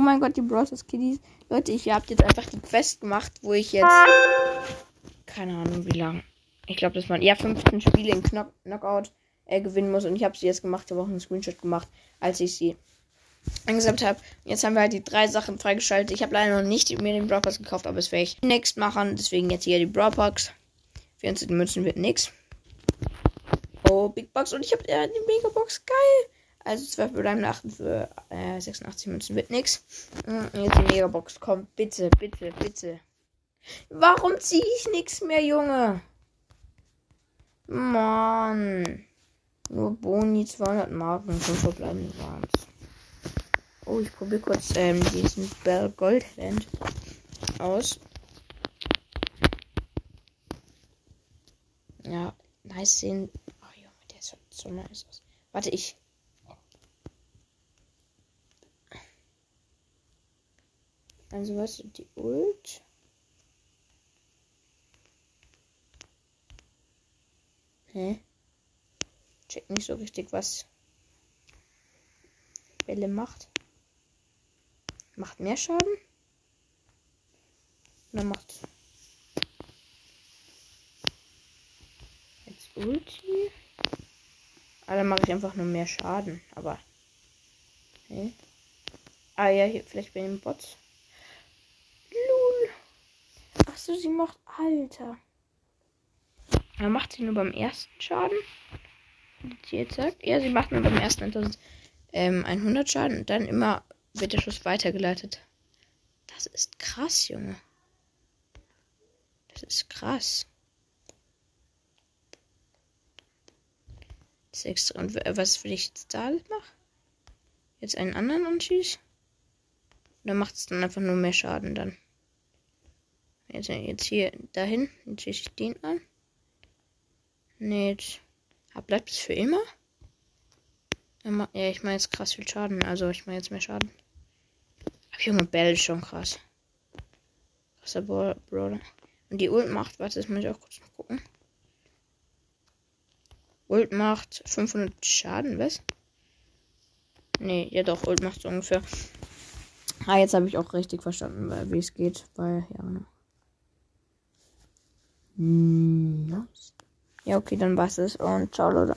Oh mein Gott, die Bros. Kiddies. Leute, ich habe jetzt einfach die Quest gemacht, wo ich jetzt. Keine Ahnung, wie lang. Ich glaube, das waren eher 15 Spiele in Knock Knockout äh, gewinnen muss. Und ich habe sie jetzt gemacht. Ich habe auch einen Screenshot gemacht, als ich sie angesammelt habe. Jetzt haben wir halt die drei Sachen freigeschaltet. Ich habe leider noch nicht mir den Brawl Pass gekauft, aber das werde ich next machen. Deswegen jetzt hier die Brawl Packs. 14 Münzen wird nix. Oh, Big Box. Und ich habe äh, die Mega Box. Geil. Also 12 bleiben 8 für äh, 86 Münzen wird nix. Und jetzt die Mega Box. Komm, bitte, bitte, bitte. Warum ziehe ich nichts mehr, Junge? Mann. Nur Boni 200 Marken. 5 verbleibende waren Oh, ich probiere kurz ähm, diesen Bell Gold Hand aus. Ja, nice sehen. Oh Junge, der sieht so nice aus. Warte, ich. Also was die Ult? Hä? Check nicht so richtig, was Bälle macht. Macht mehr Schaden? Oder macht. Jetzt Ulti. Ah, dann mache ich einfach nur mehr Schaden. Aber. Okay. Ah ja, hier vielleicht bei den Bots. Ach so, sie macht. Alter. Dann macht sie nur beim ersten Schaden. Sie jetzt sagt. Ja, sie macht nur beim ersten 1100 ähm, Schaden. Und dann immer wird der Schuss weitergeleitet. Das ist krass, Junge. Das ist krass. Das ist extra. Und was will ich jetzt da machen? Jetzt einen anderen anschießen? Oder macht es dann einfach nur mehr Schaden dann? Jetzt, jetzt hier dahin. Jetzt schieße ich den an. Nee, jetzt. Bleibt es für immer? Ja, ich mache jetzt krass viel Schaden. Also ich mache jetzt mehr Schaden. Ach, Junge, Bell ist schon krass. Krasser Brawler. Und die Ult macht, warte, das muss ich auch kurz noch gucken. Ult macht 500 Schaden, was? Nee, ja doch, Ult macht so ungefähr. Ah, jetzt habe ich auch richtig verstanden, wie es geht. Weil, ja, genau. Ja, okay, dann war's es und ciao, Leute.